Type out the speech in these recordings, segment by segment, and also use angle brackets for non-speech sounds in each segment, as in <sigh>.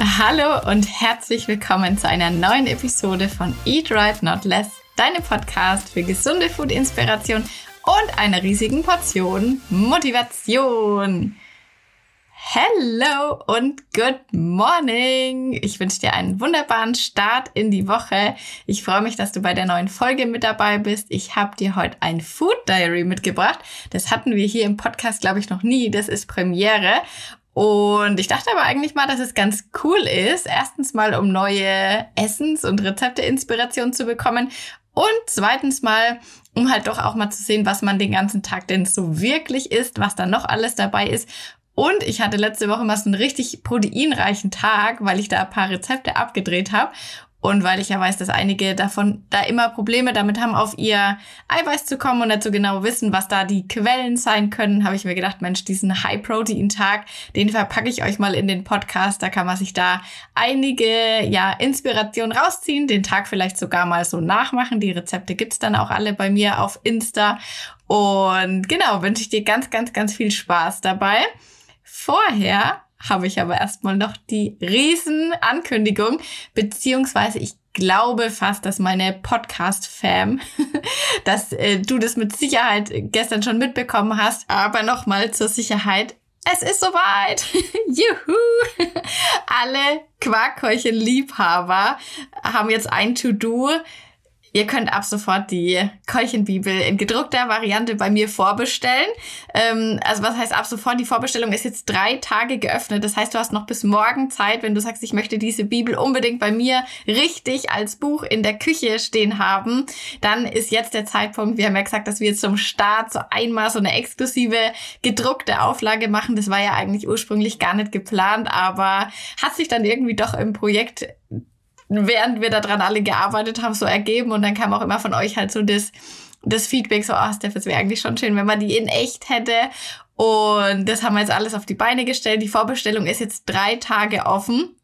Hallo und herzlich willkommen zu einer neuen Episode von Eat Right Not Less, deinem Podcast für gesunde Food-Inspiration und einer riesigen Portion Motivation. Hello und good morning. Ich wünsche dir einen wunderbaren Start in die Woche. Ich freue mich, dass du bei der neuen Folge mit dabei bist. Ich habe dir heute ein Food Diary mitgebracht. Das hatten wir hier im Podcast, glaube ich, noch nie. Das ist Premiere. Und ich dachte aber eigentlich mal, dass es ganz cool ist. Erstens mal, um neue Essens- und Rezepte-Inspiration zu bekommen. Und zweitens mal, um halt doch auch mal zu sehen, was man den ganzen Tag denn so wirklich isst, was da noch alles dabei ist. Und ich hatte letzte Woche mal so einen richtig proteinreichen Tag, weil ich da ein paar Rezepte abgedreht habe. Und weil ich ja weiß, dass einige davon da immer Probleme damit haben, auf ihr Eiweiß zu kommen und so genau wissen, was da die Quellen sein können, habe ich mir gedacht, Mensch, diesen High-Protein-Tag, den verpacke ich euch mal in den Podcast. Da kann man sich da einige, ja, Inspirationen rausziehen, den Tag vielleicht sogar mal so nachmachen. Die Rezepte gibt's dann auch alle bei mir auf Insta. Und genau, wünsche ich dir ganz, ganz, ganz viel Spaß dabei. Vorher habe ich aber erstmal noch die Riesenankündigung, beziehungsweise ich glaube fast, dass meine Podcast-Fam, <laughs> dass äh, du das mit Sicherheit gestern schon mitbekommen hast, aber nochmal zur Sicherheit. Es ist soweit! <laughs> Juhu! <laughs> Alle Quarkhäulchen-Liebhaber haben jetzt ein To-Do Ihr könnt ab sofort die Keulchenbibel in gedruckter Variante bei mir vorbestellen. Ähm, also was heißt ab sofort? Die Vorbestellung ist jetzt drei Tage geöffnet. Das heißt, du hast noch bis morgen Zeit, wenn du sagst, ich möchte diese Bibel unbedingt bei mir richtig als Buch in der Küche stehen haben. Dann ist jetzt der Zeitpunkt. Wir haben ja gesagt, dass wir zum Start so einmal so eine exklusive gedruckte Auflage machen. Das war ja eigentlich ursprünglich gar nicht geplant, aber hat sich dann irgendwie doch im Projekt während wir daran alle gearbeitet haben, so ergeben. Und dann kam auch immer von euch halt so das, das Feedback, so, ah, oh, Steph, es wäre eigentlich schon schön, wenn man die in echt hätte. Und das haben wir jetzt alles auf die Beine gestellt. Die Vorbestellung ist jetzt drei Tage offen.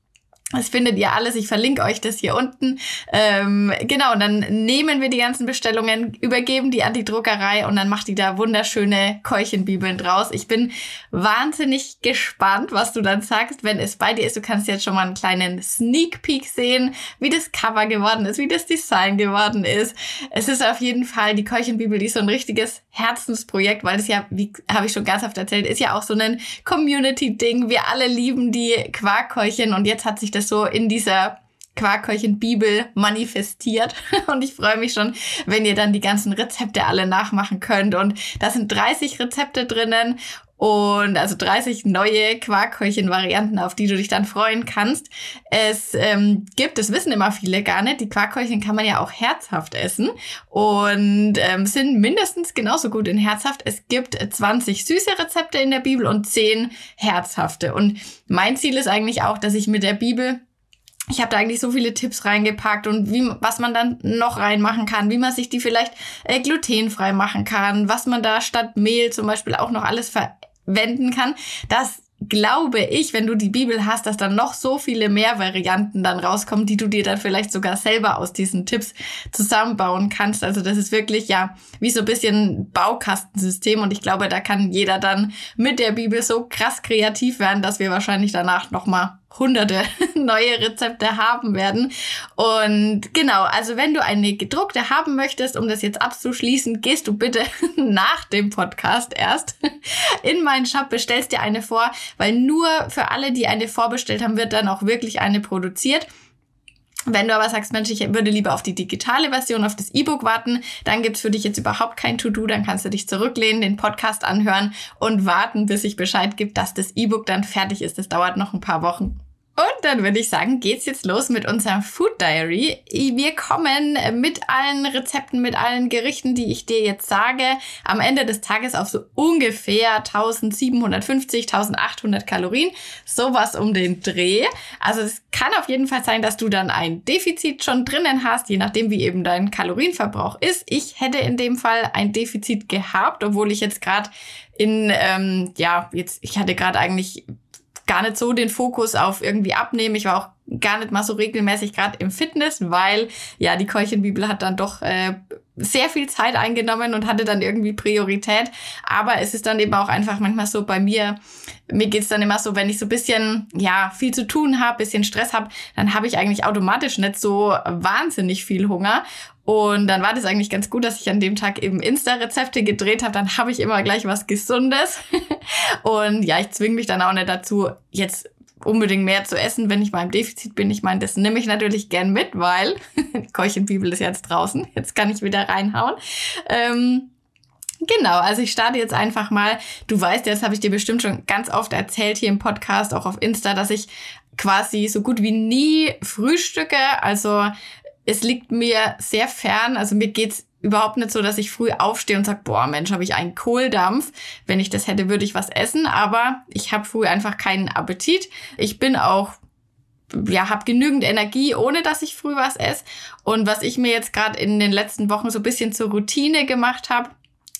Das findet ihr alles. Ich verlinke euch das hier unten. Ähm, genau, und dann nehmen wir die ganzen Bestellungen, übergeben die an die Druckerei und dann macht die da wunderschöne Keuchenbibeln draus. Ich bin wahnsinnig gespannt, was du dann sagst, wenn es bei dir ist. Du kannst jetzt schon mal einen kleinen Sneak Peek sehen, wie das Cover geworden ist, wie das Design geworden ist. Es ist auf jeden Fall die Keuchenbibel, die ist so ein richtiges Herzensprojekt, weil es ja, wie habe ich schon ganz oft erzählt, ist ja auch so ein Community-Ding. Wir alle lieben die Quarkkeuchen und jetzt hat sich das so in dieser Quarkhäulchen Bibel manifestiert. <laughs> Und ich freue mich schon, wenn ihr dann die ganzen Rezepte alle nachmachen könnt. Und da sind 30 Rezepte drinnen und also 30 neue Quarkhäulchen-Varianten, auf die du dich dann freuen kannst. Es ähm, gibt, das wissen immer viele gar nicht, die Quarkhäulchen kann man ja auch herzhaft essen und ähm, sind mindestens genauso gut in herzhaft. Es gibt 20 süße Rezepte in der Bibel und 10 herzhafte. Und mein Ziel ist eigentlich auch, dass ich mit der Bibel ich habe da eigentlich so viele Tipps reingepackt und wie, was man dann noch reinmachen kann, wie man sich die vielleicht äh, glutenfrei machen kann, was man da statt Mehl zum Beispiel auch noch alles verwenden kann. Das glaube ich, wenn du die Bibel hast, dass dann noch so viele mehr Varianten dann rauskommen, die du dir dann vielleicht sogar selber aus diesen Tipps zusammenbauen kannst. Also das ist wirklich ja wie so ein bisschen Baukastensystem und ich glaube, da kann jeder dann mit der Bibel so krass kreativ werden, dass wir wahrscheinlich danach noch mal hunderte <laughs> neue Rezepte haben werden. Und genau, also wenn du eine gedruckte haben möchtest, um das jetzt abzuschließen, gehst du bitte <laughs> nach dem Podcast erst <laughs> in meinen Shop, bestellst dir eine vor, weil nur für alle, die eine vorbestellt haben, wird dann auch wirklich eine produziert. Wenn du aber sagst, Mensch, ich würde lieber auf die digitale Version, auf das E-Book warten, dann gibt's für dich jetzt überhaupt kein To-Do, dann kannst du dich zurücklehnen, den Podcast anhören und warten, bis ich Bescheid gibt, dass das E-Book dann fertig ist. Das dauert noch ein paar Wochen. Und dann würde ich sagen, geht's jetzt los mit unserem Food Diary. Wir kommen mit allen Rezepten, mit allen Gerichten, die ich dir jetzt sage, am Ende des Tages auf so ungefähr 1750, 1800 Kalorien. Sowas um den Dreh. Also es kann auf jeden Fall sein, dass du dann ein Defizit schon drinnen hast, je nachdem wie eben dein Kalorienverbrauch ist. Ich hätte in dem Fall ein Defizit gehabt, obwohl ich jetzt gerade in, ähm, ja, jetzt, ich hatte gerade eigentlich gar nicht so den Fokus auf irgendwie abnehmen. Ich war auch gar nicht mal so regelmäßig gerade im Fitness, weil ja die Keuchenbibel hat dann doch äh, sehr viel Zeit eingenommen und hatte dann irgendwie Priorität. Aber es ist dann eben auch einfach manchmal so bei mir, mir geht's dann immer so, wenn ich so bisschen, ja, viel zu tun habe, bisschen Stress habe, dann habe ich eigentlich automatisch nicht so wahnsinnig viel Hunger. Und dann war das eigentlich ganz gut, dass ich an dem Tag eben Insta-Rezepte gedreht habe. Dann habe ich immer gleich was Gesundes. <laughs> und ja, ich zwinge mich dann auch nicht dazu, jetzt unbedingt mehr zu essen, wenn ich mal im Defizit bin. Ich meine, das nehme ich natürlich gern mit, weil <laughs> Keuchenbibel ist jetzt draußen. Jetzt kann ich wieder reinhauen. Ähm, Genau, also ich starte jetzt einfach mal. Du weißt, das habe ich dir bestimmt schon ganz oft erzählt hier im Podcast, auch auf Insta, dass ich quasi so gut wie nie frühstücke. Also es liegt mir sehr fern. Also mir geht's überhaupt nicht so, dass ich früh aufstehe und sage, boah, Mensch, habe ich einen Kohldampf. Wenn ich das hätte, würde ich was essen. Aber ich habe früh einfach keinen Appetit. Ich bin auch ja, habe genügend Energie, ohne dass ich früh was esse. Und was ich mir jetzt gerade in den letzten Wochen so ein bisschen zur Routine gemacht habe,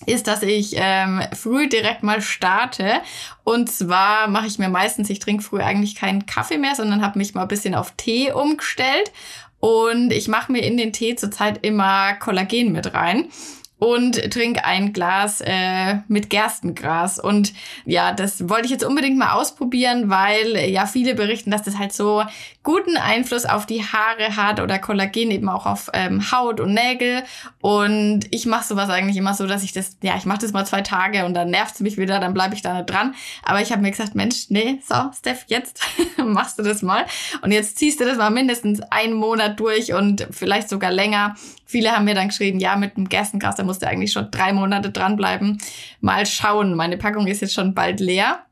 ist, dass ich ähm, früh direkt mal starte. Und zwar mache ich mir meistens, ich trinke früh eigentlich keinen Kaffee mehr, sondern habe mich mal ein bisschen auf Tee umgestellt und ich mache mir in den Tee zurzeit immer Kollagen mit rein und trinke ein Glas äh, mit Gerstengras. Und ja, das wollte ich jetzt unbedingt mal ausprobieren, weil ja viele berichten, dass das halt so guten Einfluss auf die Haare hat oder Kollagen eben auch auf ähm, Haut und Nägel. Und ich mache sowas eigentlich immer so, dass ich das, ja, ich mache das mal zwei Tage und dann nervt es mich wieder, dann bleibe ich da nicht dran. Aber ich habe mir gesagt, Mensch, nee, so, Steph, jetzt <laughs> machst du das mal. Und jetzt ziehst du das mal mindestens einen Monat durch und vielleicht sogar länger. Viele haben mir dann geschrieben, ja, mit dem Gerstengras, da musst du eigentlich schon drei Monate dranbleiben. Mal schauen. Meine Packung ist jetzt schon bald leer.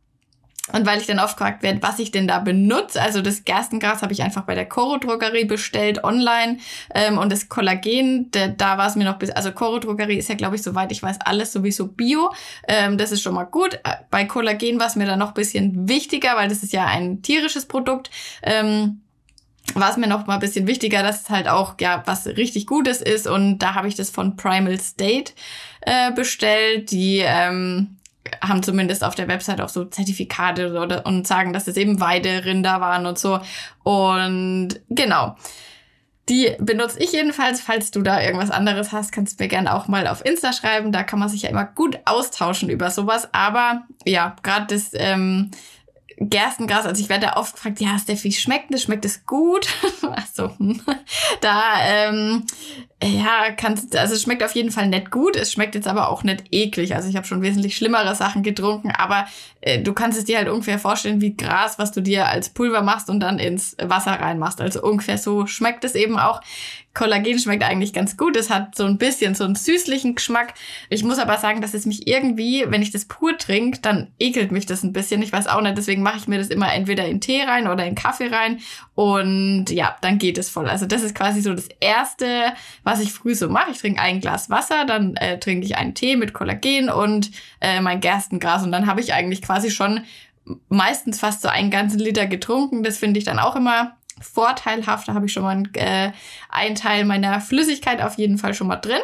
Und weil ich dann oft gefragt werde, was ich denn da benutze, also das Gerstengras habe ich einfach bei der Coro Drogerie bestellt online ähm, und das Kollagen, da, da war es mir noch bis, also Coro Drogerie ist ja glaube ich soweit ich weiß alles sowieso Bio, ähm, das ist schon mal gut. Äh, bei Kollagen war es mir dann noch bisschen wichtiger, weil das ist ja ein tierisches Produkt. Ähm, war es mir noch mal ein bisschen wichtiger, dass es halt auch ja was richtig Gutes ist und da habe ich das von Primal State äh, bestellt. Die ähm, haben zumindest auf der Website auch so Zertifikate oder, und sagen, dass es eben Weiderinder waren und so. Und genau. Die benutze ich jedenfalls. Falls du da irgendwas anderes hast, kannst du mir gerne auch mal auf Insta schreiben. Da kann man sich ja immer gut austauschen über sowas. Aber ja, gerade das ähm, Gerstengras, also ich werde da oft gefragt, ja, Steffi, schmeckt das? Schmeckt es gut? <laughs> also, da, ähm, ja, kannst, also es schmeckt auf jeden Fall nicht gut. Es schmeckt jetzt aber auch nicht eklig. Also ich habe schon wesentlich schlimmere Sachen getrunken, aber äh, du kannst es dir halt ungefähr vorstellen wie Gras, was du dir als Pulver machst und dann ins Wasser reinmachst. Also ungefähr so schmeckt es eben auch. Kollagen schmeckt eigentlich ganz gut. Es hat so ein bisschen so einen süßlichen Geschmack. Ich muss aber sagen, dass es mich irgendwie, wenn ich das pur trinke, dann ekelt mich das ein bisschen. Ich weiß auch nicht, deswegen mache ich mir das immer entweder in Tee rein oder in Kaffee rein. Und ja, dann geht es voll. Also das ist quasi so das Erste, was ich früh so mache. Ich trinke ein Glas Wasser, dann äh, trinke ich einen Tee mit Kollagen und äh, mein Gerstengras. Und dann habe ich eigentlich quasi schon meistens fast so einen ganzen Liter getrunken. Das finde ich dann auch immer vorteilhaft. Da habe ich schon mal einen, äh, einen Teil meiner Flüssigkeit auf jeden Fall schon mal drin.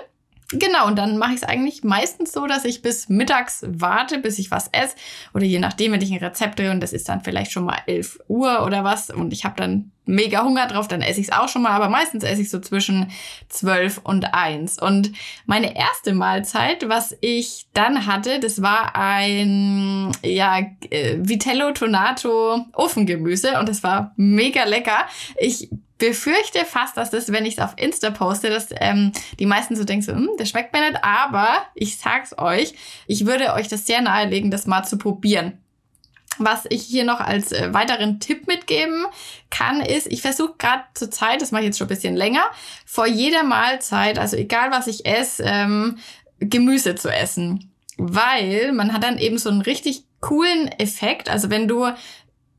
Genau, und dann mache ich es eigentlich meistens so, dass ich bis mittags warte, bis ich was esse. Oder je nachdem, wenn ich ein Rezept drehe und das ist dann vielleicht schon mal 11 Uhr oder was und ich habe dann mega Hunger drauf, dann esse ich es auch schon mal. Aber meistens esse ich so zwischen 12 und 1. Und meine erste Mahlzeit, was ich dann hatte, das war ein ja, äh, Vitello Tonato Ofengemüse und das war mega lecker. Ich befürchte fast, dass das, wenn ich es auf Insta poste, dass ähm, die meisten so denken, so, hm, das schmeckt mir nicht, aber ich sag's euch, ich würde euch das sehr nahelegen, das mal zu probieren. Was ich hier noch als äh, weiteren Tipp mitgeben kann, ist, ich versuche gerade zur Zeit, das mache ich jetzt schon ein bisschen länger, vor jeder Mahlzeit, also egal was ich esse, ähm, Gemüse zu essen. Weil man hat dann eben so einen richtig coolen Effekt. Also wenn du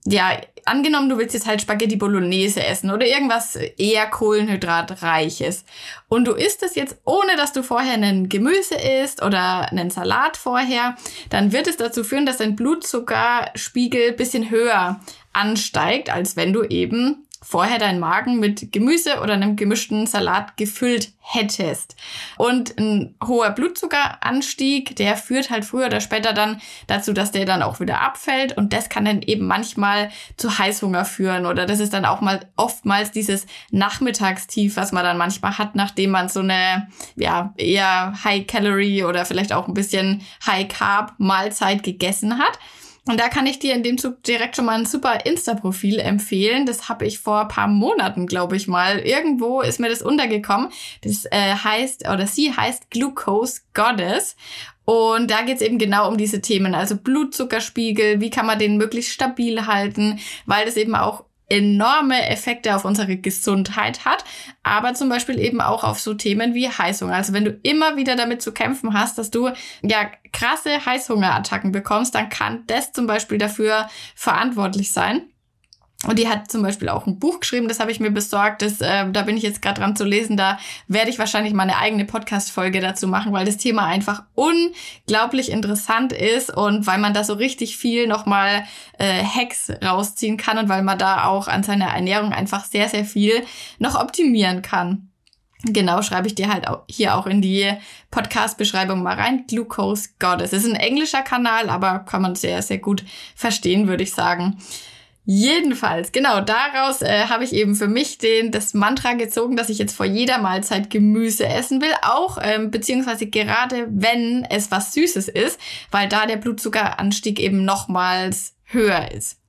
ja, angenommen, du willst jetzt halt Spaghetti Bolognese essen oder irgendwas eher Kohlenhydratreiches und du isst es jetzt ohne, dass du vorher einen Gemüse isst oder einen Salat vorher, dann wird es dazu führen, dass dein Blutzuckerspiegel bisschen höher ansteigt, als wenn du eben vorher deinen Magen mit Gemüse oder einem gemischten Salat gefüllt hättest. Und ein hoher Blutzuckeranstieg, der führt halt früher oder später dann dazu, dass der dann auch wieder abfällt und das kann dann eben manchmal zu Heißhunger führen oder das ist dann auch mal oftmals dieses Nachmittagstief, was man dann manchmal hat, nachdem man so eine ja eher High Calorie oder vielleicht auch ein bisschen High Carb Mahlzeit gegessen hat. Und da kann ich dir in dem Zug direkt schon mal ein super Insta-Profil empfehlen. Das habe ich vor paar Monaten, glaube ich mal. Irgendwo ist mir das untergekommen. Das äh, heißt, oder sie heißt Glucose Goddess. Und da geht es eben genau um diese Themen, also Blutzuckerspiegel, wie kann man den möglichst stabil halten, weil das eben auch enorme Effekte auf unsere Gesundheit hat, aber zum Beispiel eben auch auf so Themen wie Heißhunger. Also wenn du immer wieder damit zu kämpfen hast, dass du ja krasse Heißhungerattacken bekommst, dann kann das zum Beispiel dafür verantwortlich sein. Und die hat zum Beispiel auch ein Buch geschrieben, das habe ich mir besorgt. Das, äh, da bin ich jetzt gerade dran zu lesen. Da werde ich wahrscheinlich mal eine eigene Podcast-Folge dazu machen, weil das Thema einfach unglaublich interessant ist und weil man da so richtig viel nochmal äh, Hacks rausziehen kann und weil man da auch an seiner Ernährung einfach sehr, sehr viel noch optimieren kann. Genau, schreibe ich dir halt auch hier auch in die Podcast-Beschreibung mal rein. Glucose Goddess. Es ist ein englischer Kanal, aber kann man sehr, sehr gut verstehen, würde ich sagen. Jedenfalls, genau, daraus äh, habe ich eben für mich den, das Mantra gezogen, dass ich jetzt vor jeder Mahlzeit Gemüse essen will, auch ähm, beziehungsweise gerade wenn es was Süßes ist, weil da der Blutzuckeranstieg eben nochmals höher ist.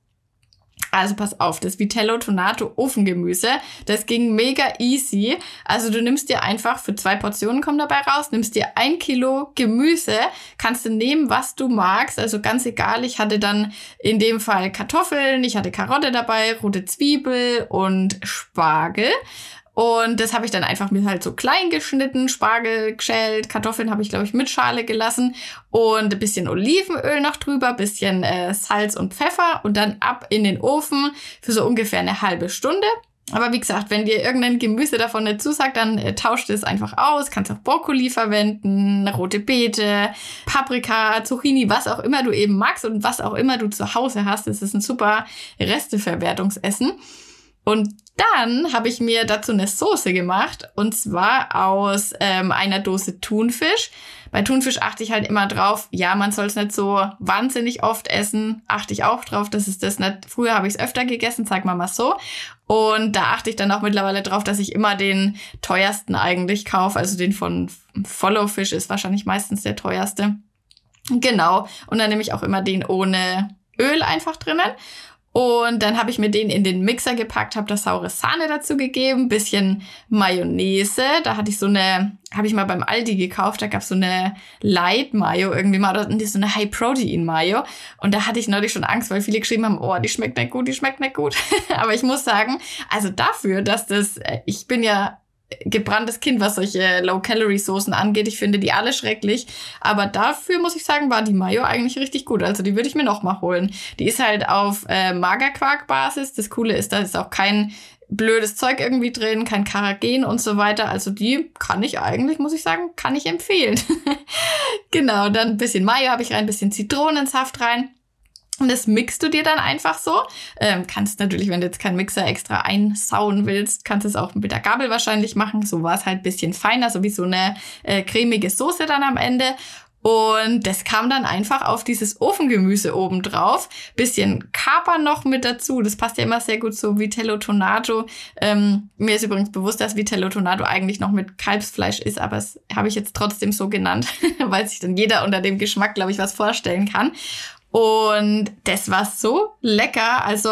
Also pass auf, das Vitello Tonato Ofengemüse, das ging mega easy. Also du nimmst dir einfach, für zwei Portionen kommen dabei raus, nimmst dir ein Kilo Gemüse, kannst du nehmen, was du magst. Also ganz egal, ich hatte dann in dem Fall Kartoffeln, ich hatte Karotte dabei, rote Zwiebel und Spargel. Und das habe ich dann einfach mir halt so klein geschnitten, Spargel geschält, Kartoffeln habe ich, glaube ich, mit Schale gelassen und ein bisschen Olivenöl noch drüber, bisschen äh, Salz und Pfeffer und dann ab in den Ofen für so ungefähr eine halbe Stunde. Aber wie gesagt, wenn dir irgendein Gemüse davon nicht zusagt, dann äh, tauscht es einfach aus. Kannst auch Brokkoli verwenden, rote Beete, Paprika, Zucchini, was auch immer du eben magst und was auch immer du zu Hause hast. Das ist ein super Resteverwertungsessen. Und dann habe ich mir dazu eine Soße gemacht und zwar aus ähm, einer Dose Thunfisch. Bei Thunfisch achte ich halt immer drauf, ja, man soll es nicht so wahnsinnig oft essen, achte ich auch drauf, dass es das nicht, früher habe ich es öfter gegessen, sag mal mal so. Und da achte ich dann auch mittlerweile drauf, dass ich immer den teuersten eigentlich kaufe, also den von Follow Fish ist wahrscheinlich meistens der teuerste. Genau, und dann nehme ich auch immer den ohne Öl einfach drinnen. Und dann habe ich mir den in den Mixer gepackt, habe da saure Sahne dazu gegeben, bisschen Mayonnaise. Da hatte ich so eine, habe ich mal beim Aldi gekauft, da gab es so eine Light Mayo irgendwie mal, oder so eine High Protein Mayo. Und da hatte ich neulich schon Angst, weil viele geschrieben haben, oh, die schmeckt nicht gut, die schmeckt nicht gut. <laughs> Aber ich muss sagen, also dafür, dass das, äh, ich bin ja gebranntes Kind, was solche Low-Calorie-Soßen angeht. Ich finde die alle schrecklich. Aber dafür muss ich sagen, war die Mayo eigentlich richtig gut. Also die würde ich mir noch mal holen. Die ist halt auf äh, Magerquark-Basis. Das Coole ist, da ist auch kein blödes Zeug irgendwie drin, kein Karagen und so weiter. Also die kann ich eigentlich, muss ich sagen, kann ich empfehlen. <laughs> genau, dann ein bisschen Mayo habe ich rein, ein bisschen Zitronensaft rein. Und das mixt du dir dann einfach so. Ähm, kannst natürlich, wenn du jetzt keinen Mixer extra einsauen willst, kannst du es auch mit der Gabel wahrscheinlich machen. So war es halt bisschen feiner, so wie so eine äh, cremige Soße dann am Ende. Und das kam dann einfach auf dieses Ofengemüse oben drauf. Bisschen Kapern noch mit dazu. Das passt ja immer sehr gut zu Vitello Tonato. Ähm, mir ist übrigens bewusst, dass Vitello Tonato eigentlich noch mit Kalbsfleisch ist, aber das habe ich jetzt trotzdem so genannt, <laughs> weil sich dann jeder unter dem Geschmack, glaube ich, was vorstellen kann. Und das war so lecker. Also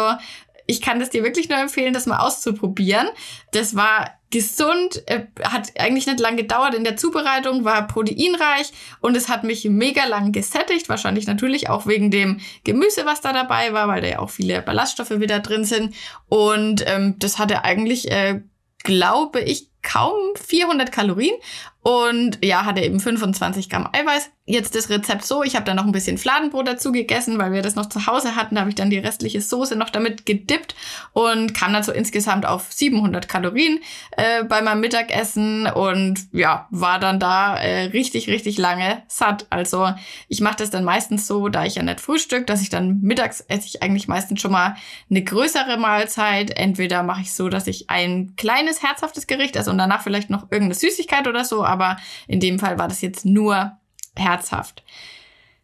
ich kann das dir wirklich nur empfehlen, das mal auszuprobieren. Das war gesund, äh, hat eigentlich nicht lang gedauert in der Zubereitung, war proteinreich und es hat mich mega lang gesättigt. Wahrscheinlich natürlich auch wegen dem Gemüse, was da dabei war, weil da ja auch viele Ballaststoffe wieder drin sind. Und ähm, das hatte eigentlich, äh, glaube ich, kaum 400 Kalorien und ja, hatte eben 25 Gramm Eiweiß. Jetzt das Rezept so, ich habe dann noch ein bisschen Fladenbrot dazu gegessen, weil wir das noch zu Hause hatten. Da habe ich dann die restliche Soße noch damit gedippt und kam dann so insgesamt auf 700 Kalorien äh, bei meinem Mittagessen und ja, war dann da äh, richtig, richtig lange satt. Also ich mache das dann meistens so, da ich ja nicht frühstück, dass ich dann mittags esse ich eigentlich meistens schon mal eine größere Mahlzeit. Entweder mache ich so, dass ich ein kleines herzhaftes Gericht esse und danach vielleicht noch irgendeine Süßigkeit oder so, aber in dem Fall war das jetzt nur herzhaft.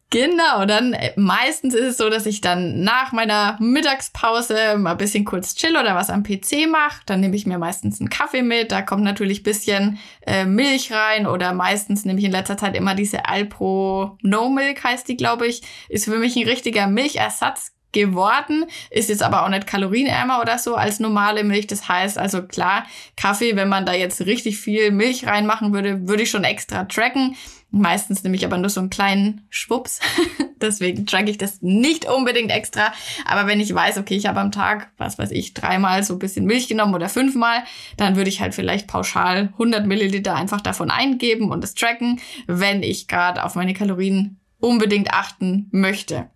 Genau, dann äh, meistens ist es so, dass ich dann nach meiner Mittagspause mal ein bisschen kurz chill oder was am PC mache. Dann nehme ich mir meistens einen Kaffee mit. Da kommt natürlich bisschen äh, Milch rein oder meistens nehme ich in letzter Zeit immer diese Alpro No Milk heißt die, glaube ich. Ist für mich ein richtiger Milchersatz geworden, ist jetzt aber auch nicht kalorienärmer oder so als normale Milch. Das heißt also klar, Kaffee, wenn man da jetzt richtig viel Milch reinmachen würde, würde ich schon extra tracken. Meistens nehme ich aber nur so einen kleinen Schwupps. <laughs> Deswegen tracke ich das nicht unbedingt extra. Aber wenn ich weiß, okay, ich habe am Tag, was weiß ich, dreimal so ein bisschen Milch genommen oder fünfmal, dann würde ich halt vielleicht pauschal 100 Milliliter einfach davon eingeben und das tracken, wenn ich gerade auf meine Kalorien unbedingt achten möchte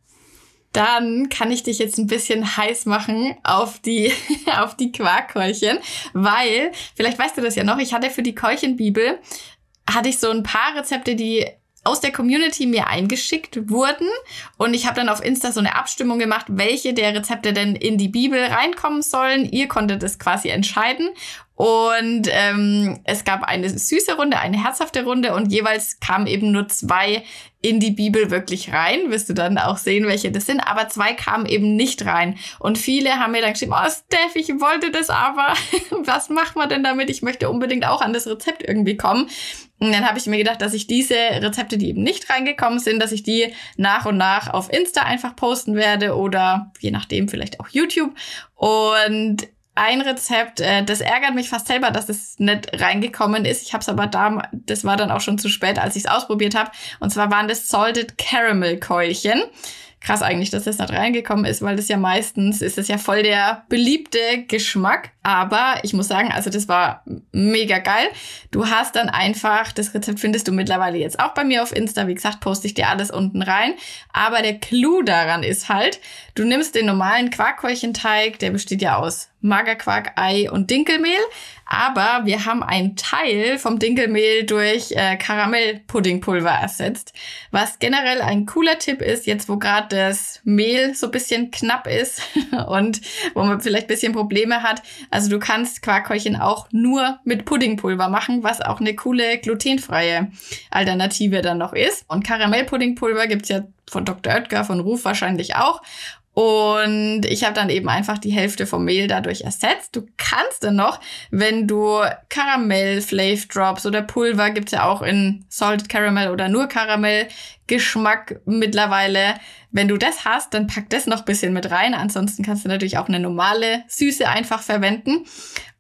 dann kann ich dich jetzt ein bisschen heiß machen auf die, <laughs> auf die Quarkkeulchen, weil, vielleicht weißt du das ja noch, ich hatte für die Keulchenbibel, hatte ich so ein paar Rezepte, die aus der Community mir eingeschickt wurden und ich habe dann auf Insta so eine Abstimmung gemacht, welche der Rezepte denn in die Bibel reinkommen sollen. Ihr konntet es quasi entscheiden und ähm, es gab eine süße Runde, eine herzhafte Runde und jeweils kamen eben nur zwei in die Bibel wirklich rein. Wirst du dann auch sehen, welche das sind. Aber zwei kamen eben nicht rein. Und viele haben mir dann geschrieben, oh Steph, ich wollte das aber. <laughs> Was macht man denn damit? Ich möchte unbedingt auch an das Rezept irgendwie kommen. Und dann habe ich mir gedacht, dass ich diese Rezepte, die eben nicht reingekommen sind, dass ich die nach und nach auf Insta einfach posten werde oder je nachdem vielleicht auch YouTube. Und ein Rezept, äh, das ärgert mich fast selber, dass es nicht reingekommen ist. Ich habe es aber da, das war dann auch schon zu spät, als ich es ausprobiert habe. Und zwar waren das Salted Caramel Keulchen krass eigentlich, dass das nicht reingekommen ist, weil das ja meistens ist das ja voll der beliebte Geschmack. Aber ich muss sagen, also das war mega geil. Du hast dann einfach, das Rezept findest du mittlerweile jetzt auch bei mir auf Insta. Wie gesagt, poste ich dir alles unten rein. Aber der Clou daran ist halt, du nimmst den normalen Quarkkeulchenteig, der besteht ja aus Magerquark, Ei und Dinkelmehl. Aber wir haben einen Teil vom Dinkelmehl durch äh, Karamellpuddingpulver ersetzt. Was generell ein cooler Tipp ist, jetzt wo gerade das Mehl so bisschen knapp ist <laughs> und wo man vielleicht bisschen Probleme hat. Also du kannst Quarkkeulchen auch nur mit Puddingpulver machen, was auch eine coole glutenfreie Alternative dann noch ist. Und Karamellpuddingpulver gibt's ja von Dr. Oetker, von Ruf wahrscheinlich auch. Und ich habe dann eben einfach die Hälfte vom Mehl dadurch ersetzt. Du kannst dann noch, wenn du Karamell, Flav Drops oder Pulver gibt's ja auch in Salted Caramel oder nur Karamell Geschmack mittlerweile. Wenn du das hast, dann pack das noch bisschen mit rein. Ansonsten kannst du natürlich auch eine normale Süße einfach verwenden.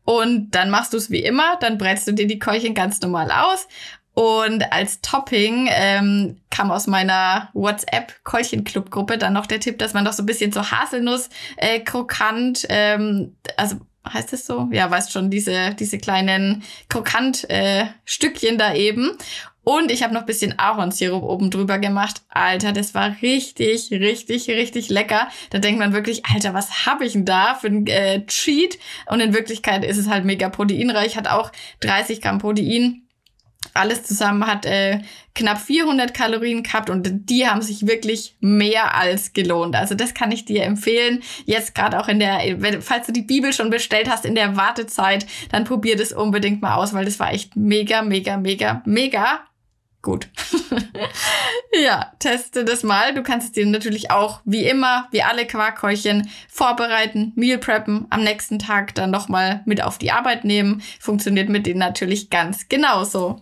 Und dann machst du es wie immer, dann brätst du dir die Keulchen ganz normal aus und als Topping ähm, kam aus meiner WhatsApp-Keulchen-Club-Gruppe dann noch der Tipp, dass man doch so ein bisschen so Haselnuss äh, krokant, ähm, also heißt es so? Ja, weißt schon, diese, diese kleinen krokant äh, da eben. Und ich habe noch bisschen Ahornsirup oben drüber gemacht. Alter, das war richtig, richtig, richtig lecker. Da denkt man wirklich, Alter, was habe ich denn da für ein äh, Cheat? Und in Wirklichkeit ist es halt mega proteinreich, hat auch 30 Gramm Protein alles zusammen hat äh, knapp 400 Kalorien gehabt und die haben sich wirklich mehr als gelohnt. Also das kann ich dir empfehlen. Jetzt gerade auch in der, falls du die Bibel schon bestellt hast in der Wartezeit, dann probier das unbedingt mal aus, weil das war echt mega, mega, mega, mega Gut. <laughs> ja, teste das mal. Du kannst es dir natürlich auch wie immer, wie alle Quarkhäulchen, vorbereiten, Meal preppen, am nächsten Tag dann nochmal mit auf die Arbeit nehmen. Funktioniert mit denen natürlich ganz genauso.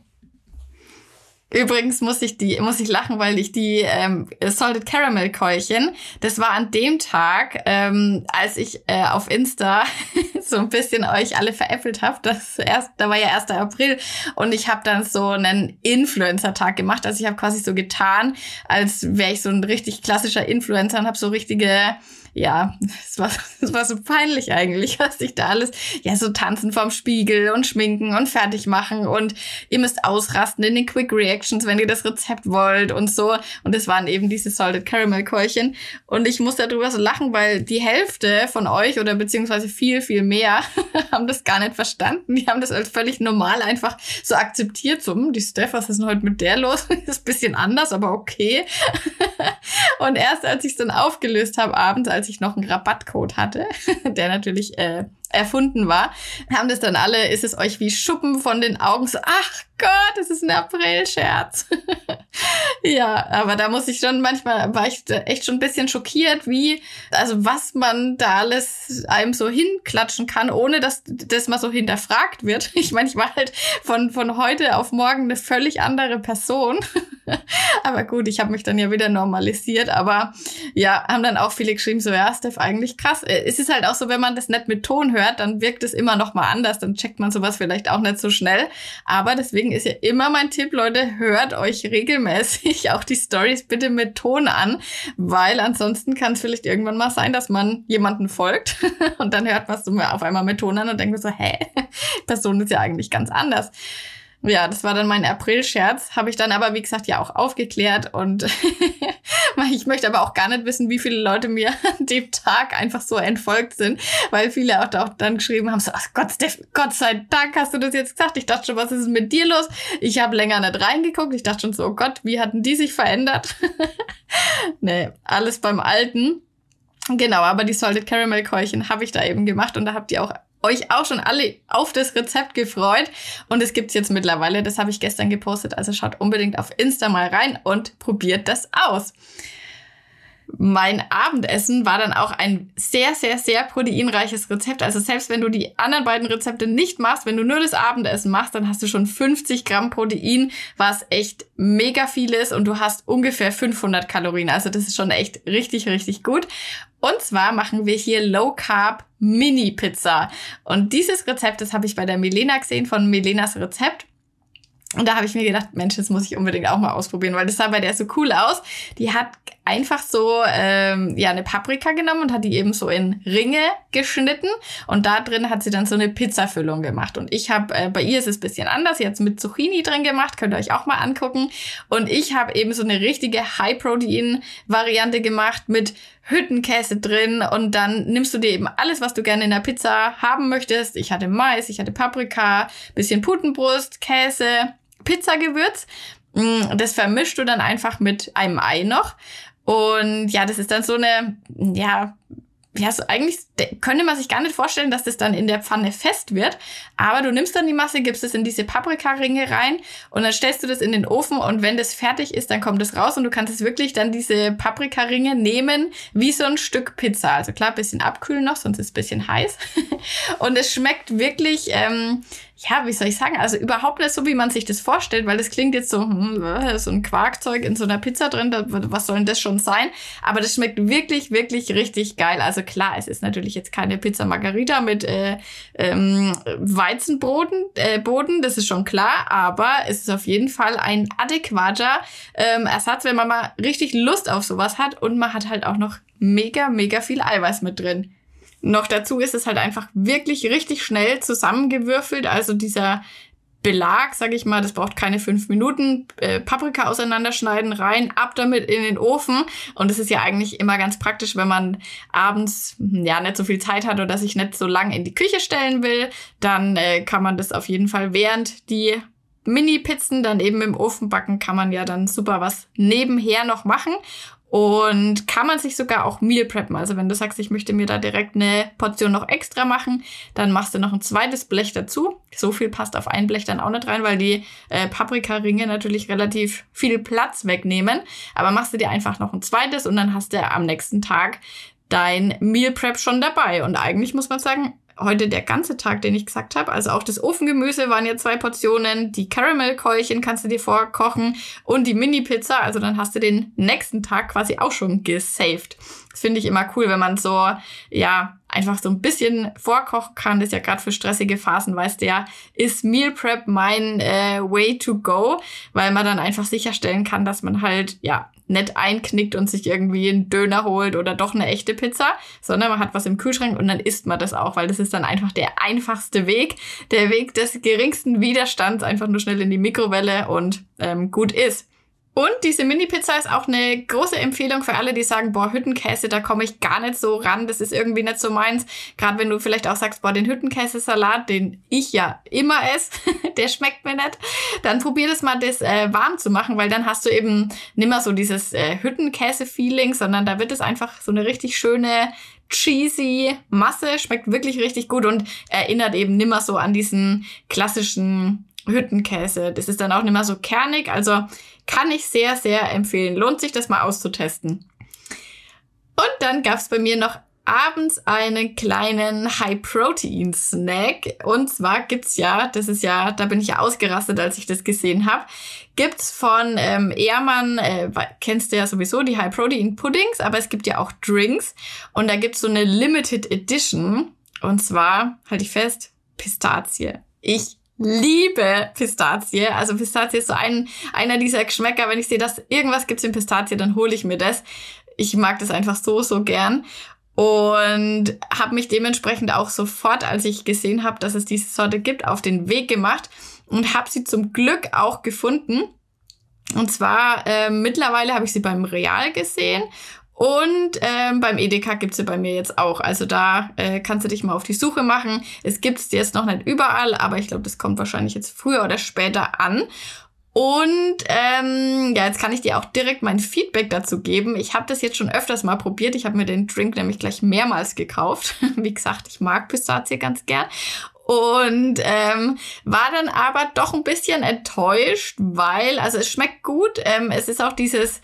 Übrigens muss ich die, muss ich lachen, weil ich die ähm, Salted Caramel Keulchen, das war an dem Tag, ähm, als ich äh, auf Insta <laughs> so ein bisschen euch alle veräppelt habe. Das erst, da war ja 1. April und ich habe dann so einen Influencer-Tag gemacht. Also ich habe quasi so getan, als wäre ich so ein richtig klassischer Influencer und habe so richtige ja, es war, <laughs> es war so peinlich eigentlich, was ich da alles, ja, so tanzen vorm Spiegel und schminken und fertig machen und ihr müsst ausrasten in den Quick Reactions, wenn ihr das Rezept wollt und so. Und es waren eben diese Salted Caramel Keulchen. Und ich muss darüber so lachen, weil die Hälfte von euch oder beziehungsweise viel, viel mehr <laughs> haben das gar nicht verstanden. Die haben das als völlig normal einfach so akzeptiert. So, hm, die Steph, was ist denn heute mit der los? <laughs> ist ein bisschen anders, aber okay. und erst als ich es dann aufgelöst habe abends, als ich noch einen Rabattcode hatte, <laughs> der natürlich äh, erfunden war, haben das dann alle, ist es euch wie Schuppen von den Augen so, ach Gott, es ist ein April-Scherz. <laughs> ja, aber da muss ich schon manchmal, war ich echt schon ein bisschen schockiert, wie, also was man da alles einem so hinklatschen kann, ohne dass das mal so hinterfragt wird. <laughs> Ich meine, ich war halt von, von heute auf morgen eine völlig andere Person. <laughs> aber gut, ich habe mich dann ja wieder normalisiert. Aber ja, haben dann auch viele geschrieben, so, ja, Steph, eigentlich krass. Äh, es ist halt auch so, wenn man das nicht mit Ton hört, dann wirkt es immer noch mal anders. Dann checkt man sowas vielleicht auch nicht so schnell. Aber deswegen deswegen ist ja immer mein Tipp, Leute, hört euch regelmäßig auch die Stories bitte mit Ton an, weil ansonsten kann es vielleicht irgendwann mal sein, dass man jemanden folgt <laughs> und dann hört man es auf einmal mit Ton an und denkt so, hä, <laughs> Person ist ja eigentlich ganz anders. Ja, das war dann mein April-Scherz. Habe ich dann aber, wie gesagt, ja auch aufgeklärt. Und <laughs> ich möchte aber auch gar nicht wissen, wie viele Leute mir an <laughs> dem Tag einfach so entfolgt sind, weil viele auch, auch dann geschrieben haben, so, ach Gott, Steph, Gott sei Dank hast du das jetzt gesagt. Ich dachte schon, was ist mit dir los? Ich habe länger nicht reingeguckt. Ich dachte schon so, oh Gott, wie hatten die sich verändert? <laughs> nee, alles beim Alten. Genau, aber die Salted Caramel Keuchen habe ich da eben gemacht und da habt ihr auch euch auch schon alle auf das Rezept gefreut. Und es gibt's jetzt mittlerweile. Das habe ich gestern gepostet. Also schaut unbedingt auf Insta mal rein und probiert das aus. Mein Abendessen war dann auch ein sehr, sehr, sehr proteinreiches Rezept. Also selbst wenn du die anderen beiden Rezepte nicht machst, wenn du nur das Abendessen machst, dann hast du schon 50 Gramm Protein, was echt mega viel ist und du hast ungefähr 500 Kalorien. Also das ist schon echt richtig, richtig gut. Und zwar machen wir hier Low Carb Mini Pizza. Und dieses Rezept, das habe ich bei der Milena gesehen von Milenas Rezept. Und da habe ich mir gedacht, Mensch, das muss ich unbedingt auch mal ausprobieren, weil das sah bei der so cool aus. Die hat einfach so ähm, ja eine Paprika genommen und hat die eben so in Ringe geschnitten und da drin hat sie dann so eine Pizzafüllung gemacht. Und ich habe äh, bei ihr ist es bisschen anders, sie hat mit Zucchini drin gemacht, könnt ihr euch auch mal angucken. Und ich habe eben so eine richtige High-Protein-Variante gemacht mit Hüttenkäse drin und dann nimmst du dir eben alles, was du gerne in der Pizza haben möchtest. Ich hatte Mais, ich hatte Paprika, bisschen Putenbrust, Käse, Pizzagewürz. Mm, das vermischst du dann einfach mit einem Ei noch. Und ja, das ist dann so eine, ja, ja, so eigentlich könnte man sich gar nicht vorstellen, dass das dann in der Pfanne fest wird. Aber du nimmst dann die Masse, gibst es in diese Paprikaringe rein und dann stellst du das in den Ofen und wenn das fertig ist, dann kommt es raus und du kannst es wirklich dann diese Paprikaringe nehmen wie so ein Stück Pizza. Also klar, bisschen abkühlen noch, sonst ist es bisschen heiß. <laughs> und es schmeckt wirklich, ähm, ja, wie soll ich sagen, also überhaupt nicht so, wie man sich das vorstellt, weil das klingt jetzt so, hm, so ein Quarkzeug in so einer Pizza drin, was soll denn das schon sein? Aber das schmeckt wirklich, wirklich richtig geil. Also klar, es ist natürlich jetzt keine Pizza Margarita mit äh, ähm, Weizenboden, äh, Boden, das ist schon klar, aber es ist auf jeden Fall ein adäquater ähm, Ersatz, wenn man mal richtig Lust auf sowas hat und man hat halt auch noch mega, mega viel Eiweiß mit drin. Noch dazu ist es halt einfach wirklich richtig schnell zusammengewürfelt. Also dieser Belag, sag ich mal, das braucht keine fünf Minuten. Äh, Paprika auseinanderschneiden, rein, ab damit in den Ofen. Und das ist ja eigentlich immer ganz praktisch, wenn man abends hm, ja nicht so viel Zeit hat oder sich nicht so lang in die Küche stellen will. Dann äh, kann man das auf jeden Fall während die Mini-Pizzen dann eben im Ofen backen, kann man ja dann super was nebenher noch machen. Und kann man sich sogar auch Meal preppen. Also wenn du sagst, ich möchte mir da direkt eine Portion noch extra machen, dann machst du noch ein zweites Blech dazu. So viel passt auf ein Blech dann auch nicht rein, weil die äh, Paprikaringe natürlich relativ viel Platz wegnehmen. Aber machst du dir einfach noch ein zweites und dann hast du am nächsten Tag dein Meal Prep schon dabei. Und eigentlich muss man sagen, heute der ganze Tag, den ich gesagt habe. Also auch das Ofengemüse waren ja zwei Portionen, die Caramel-Keulchen kannst du dir vorkochen und die Mini-Pizza. Also dann hast du den nächsten Tag quasi auch schon gesaved. Das finde ich immer cool, wenn man so, ja, einfach so ein bisschen vorkochen kann. Das ist ja gerade für stressige Phasen, weißt du ja, ist Meal Prep mein äh, Way to go, weil man dann einfach sicherstellen kann, dass man halt, ja, nicht einknickt und sich irgendwie einen Döner holt oder doch eine echte Pizza, sondern man hat was im Kühlschrank und dann isst man das auch, weil das ist dann einfach der einfachste Weg, der Weg des geringsten Widerstands, einfach nur schnell in die Mikrowelle und ähm, gut ist. Und diese Mini-Pizza ist auch eine große Empfehlung für alle, die sagen, boah, Hüttenkäse, da komme ich gar nicht so ran, das ist irgendwie nicht so meins. Gerade wenn du vielleicht auch sagst, boah, den Hüttenkäsesalat, den ich ja immer esse, <laughs> der schmeckt mir nicht, dann probier das mal, das äh, warm zu machen, weil dann hast du eben nimmer so dieses äh, Hüttenkäse-Feeling, sondern da wird es einfach so eine richtig schöne cheesy Masse, schmeckt wirklich richtig gut und erinnert eben nimmer so an diesen klassischen Hüttenkäse. Das ist dann auch nicht mehr so kernig, also kann ich sehr, sehr empfehlen. Lohnt sich das mal auszutesten. Und dann gab's bei mir noch abends einen kleinen High-Protein-Snack. Und zwar gibt's ja, das ist ja, da bin ich ja ausgerastet, als ich das gesehen habe, gibt's von ähm, Ehrmann, äh, kennst du ja sowieso die High-Protein-Puddings, aber es gibt ja auch Drinks. Und da gibt's so eine Limited Edition. Und zwar, halte ich fest, Pistazie. Ich liebe Pistazie. Also Pistazie ist so ein, einer dieser Geschmäcker. Wenn ich sehe, dass irgendwas gibt's in Pistazie, dann hole ich mir das. Ich mag das einfach so, so gern. Und habe mich dementsprechend auch sofort, als ich gesehen habe, dass es diese Sorte gibt, auf den Weg gemacht und habe sie zum Glück auch gefunden. Und zwar äh, mittlerweile habe ich sie beim Real gesehen und ähm, beim Edeka gibt's sie bei mir jetzt auch. Also da äh, kannst du dich mal auf die Suche machen. Es gibt's jetzt noch nicht überall, aber ich glaube, das kommt wahrscheinlich jetzt früher oder später an. Und ähm, ja, jetzt kann ich dir auch direkt mein Feedback dazu geben. Ich habe das jetzt schon öfters mal probiert. Ich habe mir den Drink nämlich gleich mehrmals gekauft. <laughs> Wie gesagt, ich mag Pistazie ganz gern. Und ähm, war dann aber doch ein bisschen enttäuscht, weil, also es schmeckt gut. Ähm, es ist auch dieses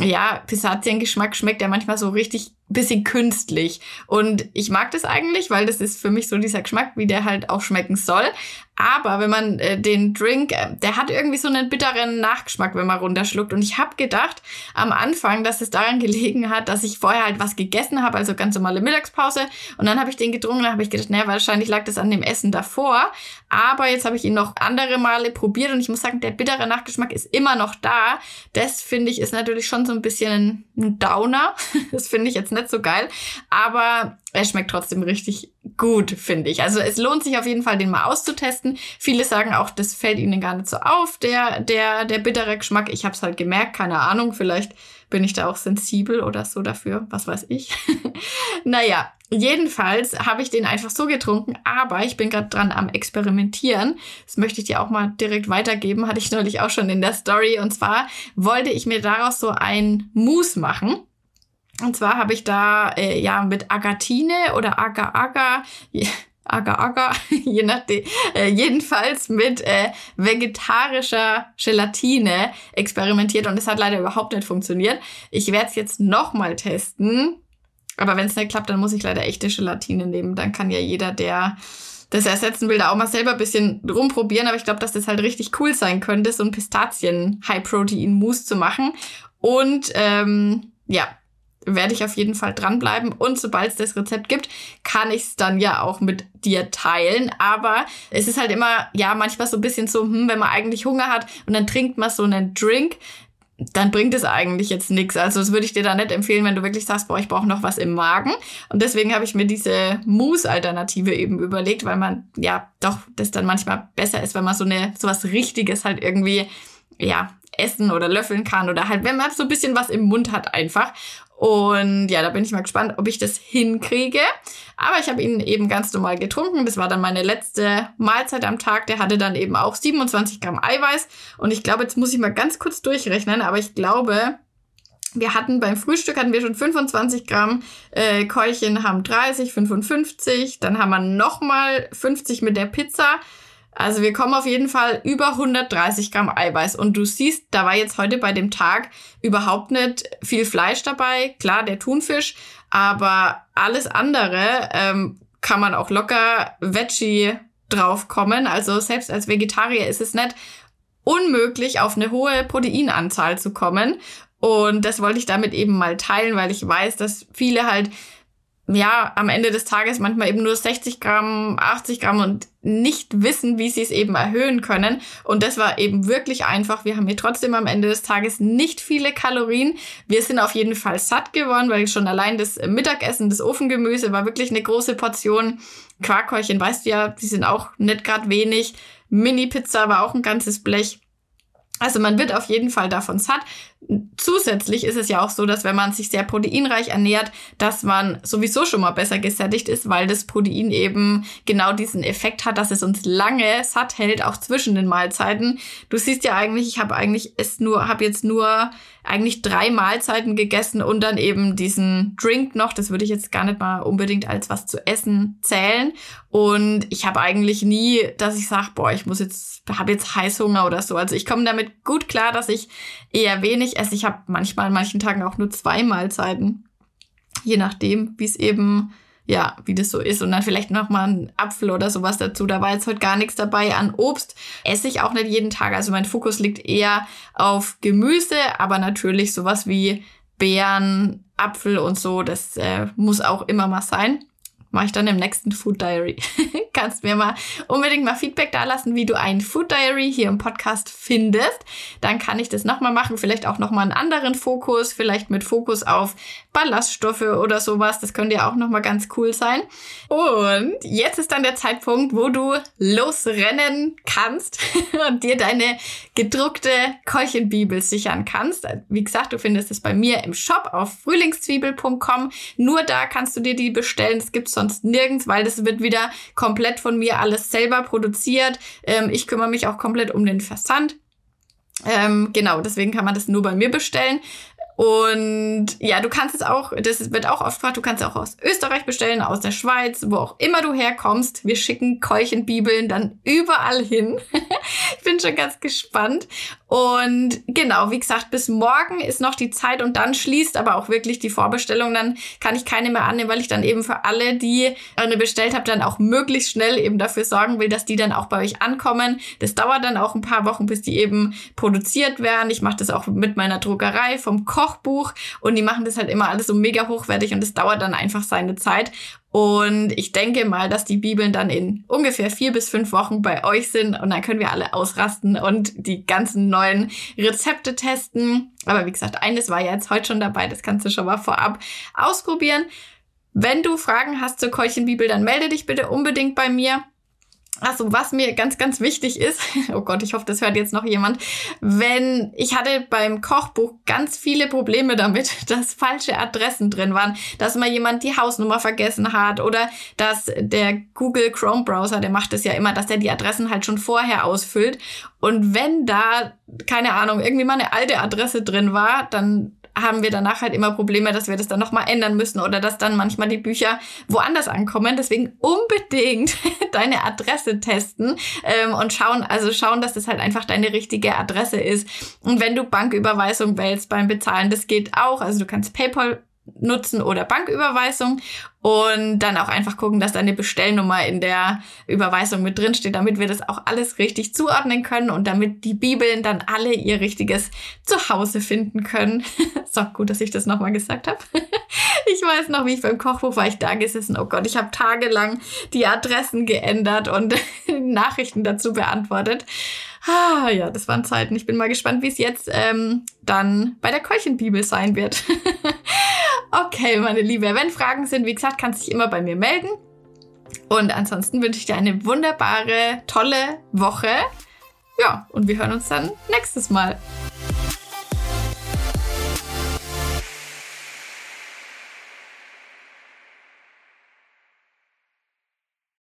ja, Pistaziengeschmack schmeckt ja manchmal so richtig bisschen künstlich. Und ich mag das eigentlich, weil das ist für mich so dieser Geschmack, wie der halt auch schmecken soll. Aber wenn man äh, den Drink, äh, der hat irgendwie so einen bitteren Nachgeschmack, wenn man runterschluckt. Und ich habe gedacht am Anfang, dass es daran gelegen hat, dass ich vorher halt was gegessen habe, also ganz normale Mittagspause. Und dann habe ich den getrunken und habe ich gedacht, naja, wahrscheinlich lag das an dem Essen davor. Aber jetzt habe ich ihn noch andere Male probiert und ich muss sagen, der bittere Nachgeschmack ist immer noch da. Das finde ich ist natürlich schon so ein bisschen ein Downer. <laughs> Das finde ich jetzt nicht so geil. Aber er schmeckt trotzdem richtig gut, finde ich. Also es lohnt sich auf jeden Fall, den mal auszutesten. Viele sagen auch, das fällt ihnen gar nicht so auf, der, der, der bittere Geschmack. Ich habe es halt gemerkt, keine Ahnung, vielleicht bin ich da auch sensibel oder so dafür, was weiß ich. <laughs> naja, jedenfalls habe ich den einfach so getrunken, aber ich bin gerade dran am Experimentieren. Das möchte ich dir auch mal direkt weitergeben, hatte ich neulich auch schon in der Story. Und zwar wollte ich mir daraus so ein Mousse machen. Und zwar habe ich da äh, ja mit Agatine oder Agar-Agar, Agar-Agar, <laughs> je nachdem, äh, jedenfalls mit äh, vegetarischer Gelatine experimentiert und es hat leider überhaupt nicht funktioniert. Ich werde es jetzt nochmal testen, aber wenn es nicht klappt, dann muss ich leider echte Gelatine nehmen. Dann kann ja jeder, der das ersetzen will, da auch mal selber ein bisschen rumprobieren. Aber ich glaube, dass das halt richtig cool sein könnte, so ein Pistazien-High-Protein-Mousse zu machen. Und ähm, ja, werde ich auf jeden Fall dranbleiben. Und sobald es das Rezept gibt, kann ich es dann ja auch mit dir teilen. Aber es ist halt immer, ja, manchmal so ein bisschen so, hm, wenn man eigentlich Hunger hat und dann trinkt man so einen Drink, dann bringt es eigentlich jetzt nichts. Also das würde ich dir da nicht empfehlen, wenn du wirklich sagst, boah, ich brauche noch was im Magen. Und deswegen habe ich mir diese Mousse-Alternative eben überlegt, weil man ja doch das dann manchmal besser ist, wenn man so eine sowas Richtiges halt irgendwie ja essen oder löffeln kann oder halt wenn man so ein bisschen was im Mund hat einfach. Und ja, da bin ich mal gespannt, ob ich das hinkriege. Aber ich habe ihn eben ganz normal getrunken. Das war dann meine letzte Mahlzeit am Tag. Der hatte dann eben auch 27 Gramm Eiweiß. Und ich glaube, jetzt muss ich mal ganz kurz durchrechnen, aber ich glaube, wir hatten beim Frühstück hatten wir schon 25 Gramm, äh, Keulchen haben 30, 55, dann haben wir nochmal 50 mit der Pizza. Also wir kommen auf jeden Fall über 130 Gramm Eiweiß. Und du siehst, da war jetzt heute bei dem Tag überhaupt nicht viel Fleisch dabei. Klar, der Thunfisch, aber alles andere ähm, kann man auch locker Veggie draufkommen. Also selbst als Vegetarier ist es nicht unmöglich, auf eine hohe Proteinanzahl zu kommen. Und das wollte ich damit eben mal teilen, weil ich weiß, dass viele halt ja, am Ende des Tages manchmal eben nur 60 Gramm, 80 Gramm und nicht wissen, wie sie es eben erhöhen können. Und das war eben wirklich einfach. Wir haben hier trotzdem am Ende des Tages nicht viele Kalorien. Wir sind auf jeden Fall satt geworden, weil schon allein das Mittagessen, das Ofengemüse war wirklich eine große Portion. Quarkhäulchen, weißt du ja, die sind auch nicht gerade wenig. Mini-Pizza war auch ein ganzes Blech. Also man wird auf jeden Fall davon satt. Zusätzlich ist es ja auch so, dass wenn man sich sehr proteinreich ernährt, dass man sowieso schon mal besser gesättigt ist, weil das Protein eben genau diesen Effekt hat, dass es uns lange satt hält, auch zwischen den Mahlzeiten. Du siehst ja eigentlich, ich habe eigentlich es nur, habe jetzt nur eigentlich drei Mahlzeiten gegessen und dann eben diesen Drink noch. Das würde ich jetzt gar nicht mal unbedingt als was zu essen zählen. Und ich habe eigentlich nie, dass ich sage, boah, ich muss jetzt, habe jetzt Heißhunger oder so. Also ich komme damit gut klar, dass ich eher wenig esse. Ich habe manchmal an manchen Tagen auch nur zwei Mahlzeiten. Je nachdem, wie es eben, ja, wie das so ist. Und dann vielleicht noch mal ein Apfel oder sowas dazu. Da war jetzt heute gar nichts dabei. An Obst esse ich auch nicht jeden Tag. Also mein Fokus liegt eher auf Gemüse, aber natürlich sowas wie Beeren, Apfel und so. Das äh, muss auch immer mal sein mache ich dann im nächsten Food Diary. <laughs> Kannst mir mal unbedingt mal Feedback da lassen, wie du ein Food Diary hier im Podcast findest. Dann kann ich das nochmal machen, vielleicht auch nochmal einen anderen Fokus, vielleicht mit Fokus auf Ballaststoffe oder sowas. Das könnte ja auch nochmal ganz cool sein. Und jetzt ist dann der Zeitpunkt, wo du losrennen kannst <laughs> und dir deine gedruckte Keuchenbibel sichern kannst. Wie gesagt, du findest es bei mir im Shop auf frühlingszwiebel.com. Nur da kannst du dir die bestellen. Es gibt sonst nirgends, weil das wird wieder komplett von mir alles selber produziert. Ähm, ich kümmere mich auch komplett um den Versand. Ähm, genau, deswegen kann man das nur bei mir bestellen. Und ja, du kannst es auch, das wird auch oft gefragt, du kannst es auch aus Österreich bestellen, aus der Schweiz, wo auch immer du herkommst. Wir schicken Keuchenbibeln dann überall hin. <laughs> ich bin schon ganz gespannt. Und genau, wie gesagt, bis morgen ist noch die Zeit und dann schließt aber auch wirklich die Vorbestellung. Dann kann ich keine mehr annehmen, weil ich dann eben für alle, die eine bestellt habe, dann auch möglichst schnell eben dafür sorgen will, dass die dann auch bei euch ankommen. Das dauert dann auch ein paar Wochen, bis die eben produziert werden. Ich mache das auch mit meiner Druckerei vom Koch Kochbuch und die machen das halt immer alles so mega hochwertig und es dauert dann einfach seine Zeit. Und ich denke mal, dass die Bibeln dann in ungefähr vier bis fünf Wochen bei euch sind und dann können wir alle ausrasten und die ganzen neuen Rezepte testen. Aber wie gesagt, eines war ja jetzt heute schon dabei, das kannst du schon mal vorab ausprobieren. Wenn du Fragen hast zur Keuchenbibel, dann melde dich bitte unbedingt bei mir. Also was mir ganz, ganz wichtig ist, <laughs> oh Gott, ich hoffe, das hört jetzt noch jemand, wenn ich hatte beim Kochbuch ganz viele Probleme damit, <laughs> dass falsche Adressen drin waren, dass mal jemand die Hausnummer vergessen hat oder dass der Google Chrome Browser, der macht es ja immer, dass der die Adressen halt schon vorher ausfüllt. Und wenn da, keine Ahnung, irgendwie mal eine alte Adresse drin war, dann haben wir danach halt immer Probleme, dass wir das dann nochmal ändern müssen oder dass dann manchmal die Bücher woanders ankommen. Deswegen unbedingt <laughs> deine Adresse testen ähm, und schauen, also schauen, dass das halt einfach deine richtige Adresse ist. Und wenn du Banküberweisung wählst beim Bezahlen, das geht auch. Also du kannst PayPal nutzen oder Banküberweisung und dann auch einfach gucken, dass deine Bestellnummer in der Überweisung mit drin steht, damit wir das auch alles richtig zuordnen können und damit die Bibeln dann alle ihr richtiges Zuhause finden können. <laughs> so gut, dass ich das nochmal gesagt habe. <laughs> ich weiß noch, wie ich beim Kochbuch war ich da gesessen. Oh Gott, ich habe tagelang die Adressen geändert und <laughs> Nachrichten dazu beantwortet. Ah, ja, das waren Zeiten. Ich bin mal gespannt, wie es jetzt ähm, dann bei der Keuchenbibel sein wird. <laughs> okay, meine Liebe, wenn Fragen sind, wie gesagt, kannst du dich immer bei mir melden. Und ansonsten wünsche ich dir eine wunderbare, tolle Woche. Ja, und wir hören uns dann nächstes Mal.